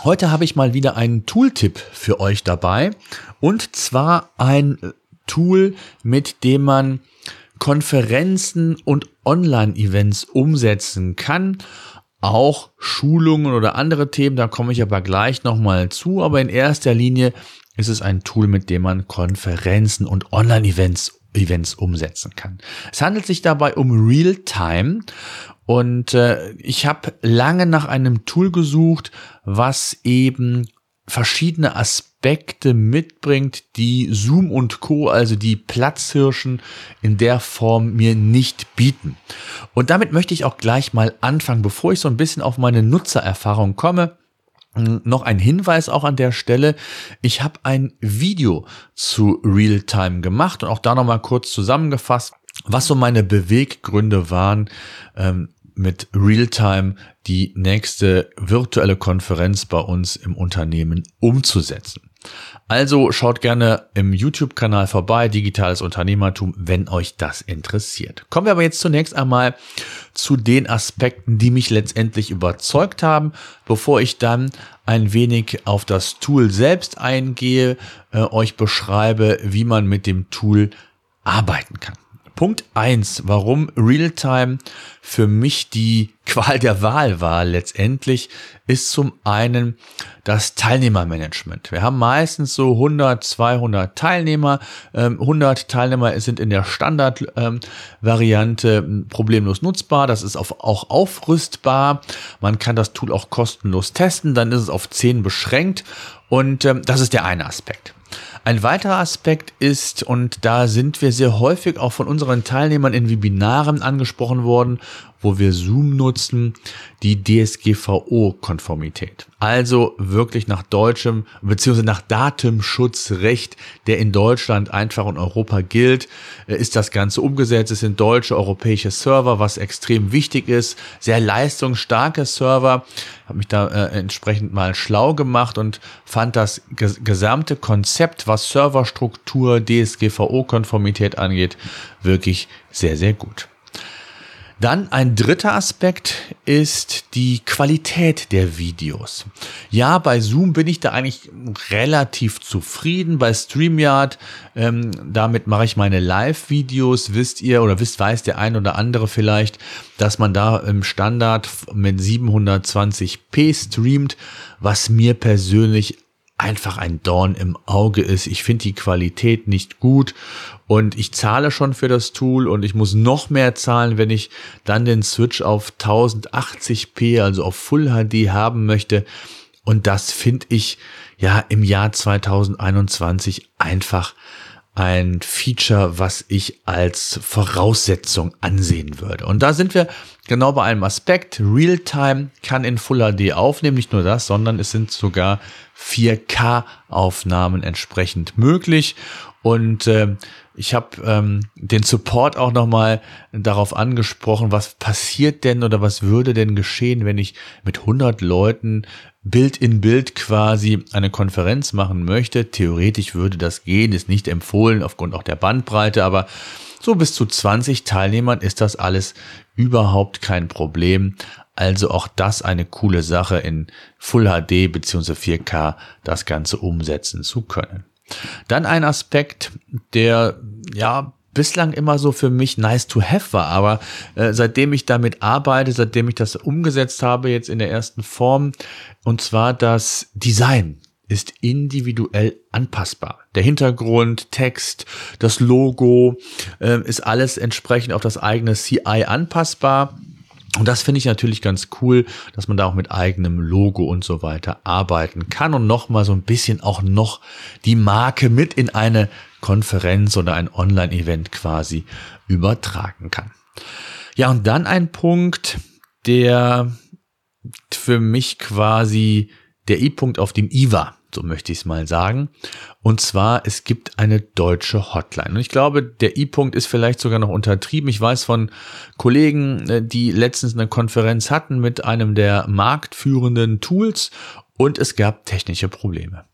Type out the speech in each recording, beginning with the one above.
Heute habe ich mal wieder einen Tooltip für euch dabei und zwar ein Tool, mit dem man Konferenzen und Online-Events umsetzen kann. Auch Schulungen oder andere Themen, da komme ich aber gleich nochmal zu. Aber in erster Linie ist es ein Tool, mit dem man Konferenzen und Online-Events Events umsetzen kann. Es handelt sich dabei um Realtime und äh, ich habe lange nach einem Tool gesucht, was eben verschiedene Aspekte mitbringt, die Zoom und Co, also die Platzhirschen in der Form mir nicht bieten. Und damit möchte ich auch gleich mal anfangen, bevor ich so ein bisschen auf meine Nutzererfahrung komme. Noch ein Hinweis auch an der Stelle. Ich habe ein Video zu Realtime gemacht und auch da nochmal kurz zusammengefasst, was so meine Beweggründe waren, ähm, mit Realtime die nächste virtuelle Konferenz bei uns im Unternehmen umzusetzen. Also schaut gerne im YouTube-Kanal vorbei, Digitales Unternehmertum, wenn euch das interessiert. Kommen wir aber jetzt zunächst einmal zu den Aspekten, die mich letztendlich überzeugt haben, bevor ich dann ein wenig auf das Tool selbst eingehe, äh, euch beschreibe, wie man mit dem Tool arbeiten kann. Punkt eins, warum Realtime für mich die Qual der Wahl war letztendlich, ist zum einen das Teilnehmermanagement. Wir haben meistens so 100, 200 Teilnehmer. 100 ähm, Teilnehmer sind in der Standardvariante ähm, problemlos nutzbar. Das ist auch aufrüstbar. Man kann das Tool auch kostenlos testen. Dann ist es auf 10 beschränkt. Und ähm, das ist der eine Aspekt. Ein weiterer Aspekt ist, und da sind wir sehr häufig auch von unseren Teilnehmern in Webinaren angesprochen worden, wo wir Zoom nutzen, die DSGVO-Konformität. Also wirklich nach deutschem bzw. nach Datenschutzrecht, der in Deutschland einfach in Europa gilt, äh, ist das Ganze umgesetzt. Es sind deutsche, europäische Server, was extrem wichtig ist. Sehr leistungsstarke Server. Habe mich da äh, entsprechend mal schlau gemacht und fand das gesamte Konzept, was Serverstruktur, DSGVO-Konformität angeht, wirklich sehr, sehr gut. Dann ein dritter Aspekt ist die Qualität der Videos. Ja, bei Zoom bin ich da eigentlich relativ zufrieden. Bei StreamYard, ähm, damit mache ich meine Live-Videos. Wisst ihr oder wisst, weiß der ein oder andere vielleicht, dass man da im Standard mit 720p streamt, was mir persönlich einfach ein Dorn im Auge ist. Ich finde die Qualität nicht gut und ich zahle schon für das Tool und ich muss noch mehr zahlen, wenn ich dann den Switch auf 1080p, also auf Full HD haben möchte. Und das finde ich ja im Jahr 2021 einfach ein Feature, was ich als Voraussetzung ansehen würde. Und da sind wir genau bei einem Aspekt. Realtime kann in Full HD aufnehmen, nicht nur das, sondern es sind sogar 4K-Aufnahmen entsprechend möglich. Und äh, ich habe ähm, den Support auch nochmal darauf angesprochen, was passiert denn oder was würde denn geschehen, wenn ich mit 100 Leuten Bild in Bild quasi eine Konferenz machen möchte. Theoretisch würde das gehen, ist nicht empfohlen aufgrund auch der Bandbreite, aber so bis zu 20 Teilnehmern ist das alles überhaupt kein Problem. Also auch das eine coole Sache in Full HD bzw. 4K das Ganze umsetzen zu können. Dann ein Aspekt, der ja bislang immer so für mich nice to have war, aber äh, seitdem ich damit arbeite, seitdem ich das umgesetzt habe jetzt in der ersten Form, und zwar das Design ist individuell anpassbar. Der Hintergrund, Text, das Logo äh, ist alles entsprechend auf das eigene CI anpassbar. Und das finde ich natürlich ganz cool, dass man da auch mit eigenem Logo und so weiter arbeiten kann und nochmal so ein bisschen auch noch die Marke mit in eine Konferenz oder ein Online-Event quasi übertragen kann. Ja, und dann ein Punkt, der für mich quasi der I-Punkt auf dem I war. So möchte ich es mal sagen. Und zwar, es gibt eine deutsche Hotline. Und ich glaube, der I-Punkt ist vielleicht sogar noch untertrieben. Ich weiß von Kollegen, äh, die letztens eine Konferenz hatten mit einem der marktführenden Tools und es gab technische Probleme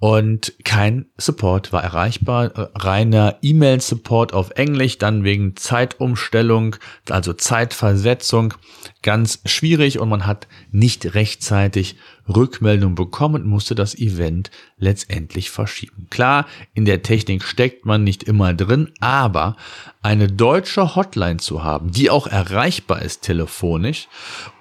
und kein Support war erreichbar. Reiner E-Mail-Support auf Englisch, dann wegen Zeitumstellung, also Zeitversetzung, ganz schwierig und man hat nicht rechtzeitig Rückmeldung bekommen und musste das Event letztendlich verschieben. Klar, in der Technik steckt man nicht immer drin, aber eine deutsche Hotline zu haben, die auch erreichbar ist telefonisch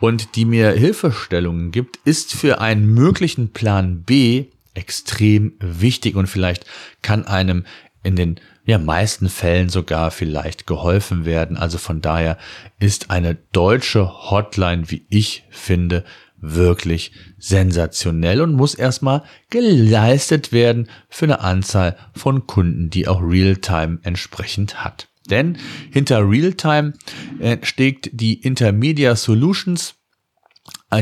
und die mir Hilfestellungen gibt, ist für einen möglichen Plan B extrem wichtig und vielleicht kann einem in den ja, meisten Fällen sogar vielleicht geholfen werden. Also von daher ist eine deutsche Hotline, wie ich finde, wirklich sensationell und muss erstmal geleistet werden für eine Anzahl von Kunden, die auch Realtime entsprechend hat. Denn hinter Realtime äh, steckt die Intermedia Solutions,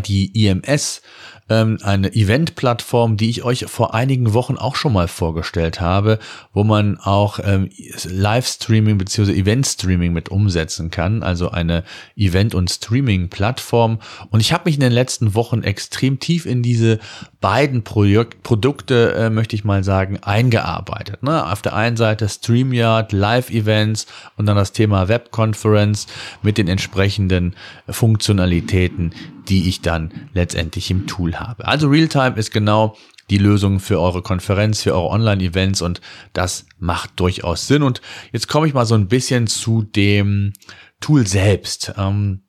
die IMS ähm, eine Event-Plattform, die ich euch vor einigen Wochen auch schon mal vorgestellt habe, wo man auch ähm, Livestreaming bzw. Event-Streaming mit umsetzen kann, also eine Event- und Streaming-Plattform. Und ich habe mich in den letzten Wochen extrem tief in diese beiden Projek Produkte, äh, möchte ich mal sagen, eingearbeitet. Ne? Auf der einen Seite StreamYard, Live-Events und dann das Thema Web-Conference mit den entsprechenden Funktionalitäten, die ich dann letztendlich im Tool habe. Also Realtime ist genau die Lösung für eure Konferenz, für eure Online-Events und das macht durchaus Sinn. Und jetzt komme ich mal so ein bisschen zu dem Tool selbst. Ähm,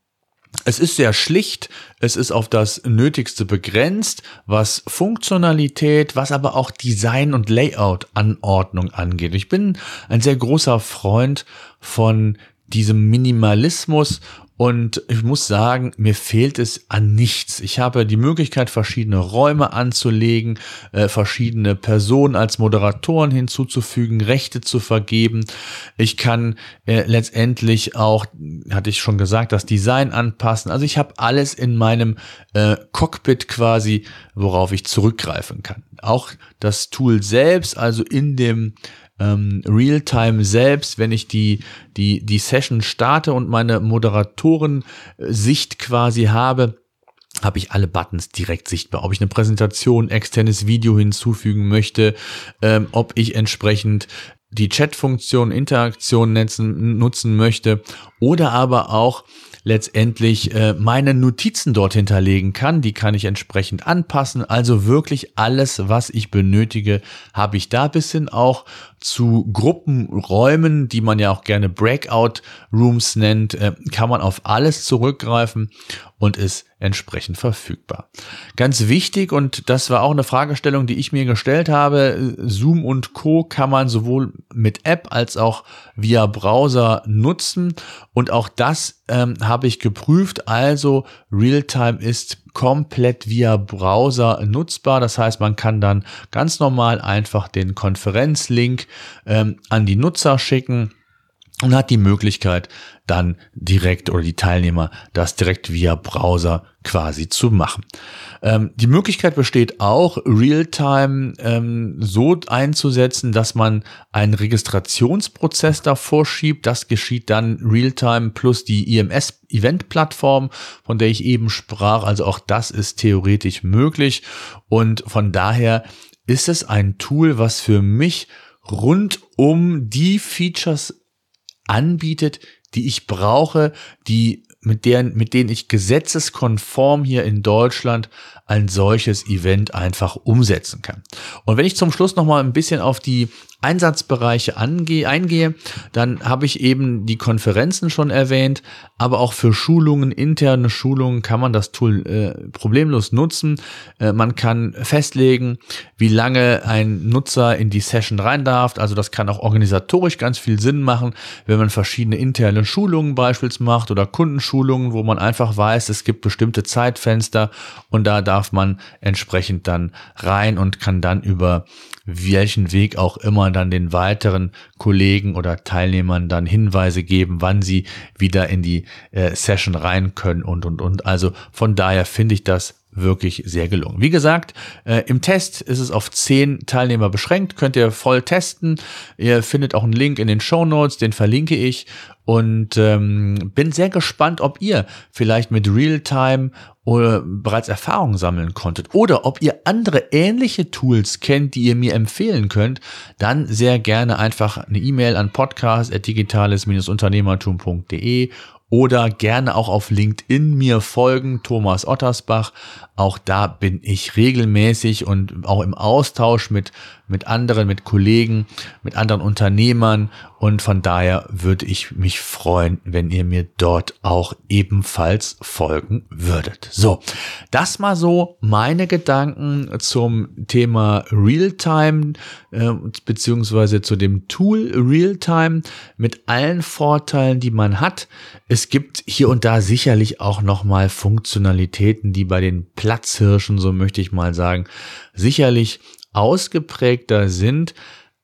es ist sehr schlicht, es ist auf das Nötigste begrenzt, was Funktionalität, was aber auch Design und Layout-Anordnung angeht. Ich bin ein sehr großer Freund von diesem Minimalismus und ich muss sagen, mir fehlt es an nichts. Ich habe die Möglichkeit, verschiedene Räume anzulegen, äh, verschiedene Personen als Moderatoren hinzuzufügen, Rechte zu vergeben. Ich kann äh, letztendlich auch, hatte ich schon gesagt, das Design anpassen. Also ich habe alles in meinem äh, Cockpit quasi, worauf ich zurückgreifen kann. Auch das Tool selbst, also in dem ähm, Realtime selbst, wenn ich die, die, die Session starte und meine Moderatoren-Sicht quasi habe, habe ich alle Buttons direkt sichtbar. Ob ich eine Präsentation, externes Video hinzufügen möchte, ähm, ob ich entsprechend die Chat-Funktion, Interaktion nutzen möchte oder aber auch letztendlich äh, meine Notizen dort hinterlegen kann. Die kann ich entsprechend anpassen. Also wirklich alles, was ich benötige, habe ich da bis hin auch zu Gruppenräumen, die man ja auch gerne Breakout Rooms nennt, äh, kann man auf alles zurückgreifen und ist entsprechend verfügbar. Ganz wichtig, und das war auch eine Fragestellung, die ich mir gestellt habe, Zoom und Co kann man sowohl mit App als auch via Browser nutzen. Und auch das ähm, habe ich geprüft. Also Realtime ist komplett via Browser nutzbar. Das heißt, man kann dann ganz normal einfach den Konferenzlink ähm, an die Nutzer schicken und hat die Möglichkeit, dann direkt oder die Teilnehmer das direkt via Browser quasi zu machen. Ähm, die Möglichkeit besteht auch, Realtime ähm, so einzusetzen, dass man einen Registrationsprozess davor schiebt. Das geschieht dann Realtime plus die IMS Event Plattform, von der ich eben sprach. Also auch das ist theoretisch möglich und von daher ist es ein Tool, was für mich rund um die Features anbietet, die ich brauche, die mit deren, mit denen ich gesetzeskonform hier in Deutschland ein solches Event einfach umsetzen kann. Und wenn ich zum Schluss noch mal ein bisschen auf die Einsatzbereiche angehe, eingehe, dann habe ich eben die Konferenzen schon erwähnt, aber auch für Schulungen, interne Schulungen kann man das Tool äh, problemlos nutzen. Äh, man kann festlegen, wie lange ein Nutzer in die Session rein darf. Also das kann auch organisatorisch ganz viel Sinn machen, wenn man verschiedene interne Schulungen beispielsweise macht oder Kundenschulungen, wo man einfach weiß, es gibt bestimmte Zeitfenster und da darf man entsprechend dann rein und kann dann über welchen Weg auch immer dann den weiteren Kollegen oder Teilnehmern dann Hinweise geben, wann sie wieder in die äh, Session rein können und, und, und. Also von daher finde ich das wirklich sehr gelungen. Wie gesagt, äh, im Test ist es auf zehn Teilnehmer beschränkt, könnt ihr voll testen. Ihr findet auch einen Link in den Show Notes, den verlinke ich und ähm, bin sehr gespannt, ob ihr vielleicht mit Realtime oder bereits Erfahrungen sammeln konntet oder ob ihr andere ähnliche Tools kennt, die ihr mir empfehlen könnt, dann sehr gerne einfach eine E-Mail an podcast.digitales-unternehmertum.de oder gerne auch auf LinkedIn mir folgen, Thomas Ottersbach. Auch da bin ich regelmäßig und auch im Austausch mit, mit anderen, mit Kollegen, mit anderen Unternehmern. Und von daher würde ich mich freuen, wenn ihr mir dort auch ebenfalls folgen würdet. So, das mal so meine Gedanken zum Thema Realtime äh, beziehungsweise zu dem Tool Realtime mit allen Vorteilen, die man hat. Es gibt hier und da sicherlich auch nochmal Funktionalitäten, die bei den Platzhirschen, so möchte ich mal sagen, sicherlich ausgeprägter sind.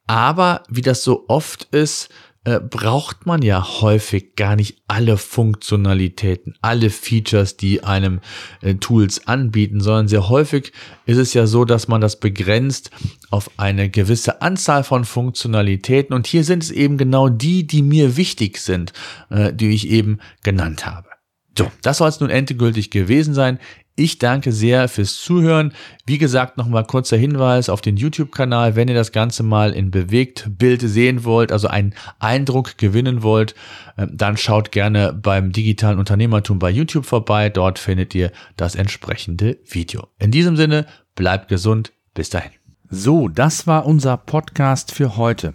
Aber wie das so oft ist, äh, braucht man ja häufig gar nicht alle Funktionalitäten, alle Features, die einem äh, Tools anbieten, sondern sehr häufig ist es ja so, dass man das begrenzt auf eine gewisse Anzahl von Funktionalitäten. Und hier sind es eben genau die, die mir wichtig sind, äh, die ich eben genannt habe. So, das soll es nun endgültig gewesen sein. Ich danke sehr fürs Zuhören. Wie gesagt, nochmal kurzer Hinweis auf den YouTube-Kanal, wenn ihr das Ganze mal in bewegt Bild sehen wollt, also einen Eindruck gewinnen wollt, ähm, dann schaut gerne beim digitalen Unternehmertum bei YouTube vorbei. Dort findet ihr das entsprechende Video. In diesem Sinne, bleibt gesund. Bis dahin. So, das war unser Podcast für heute.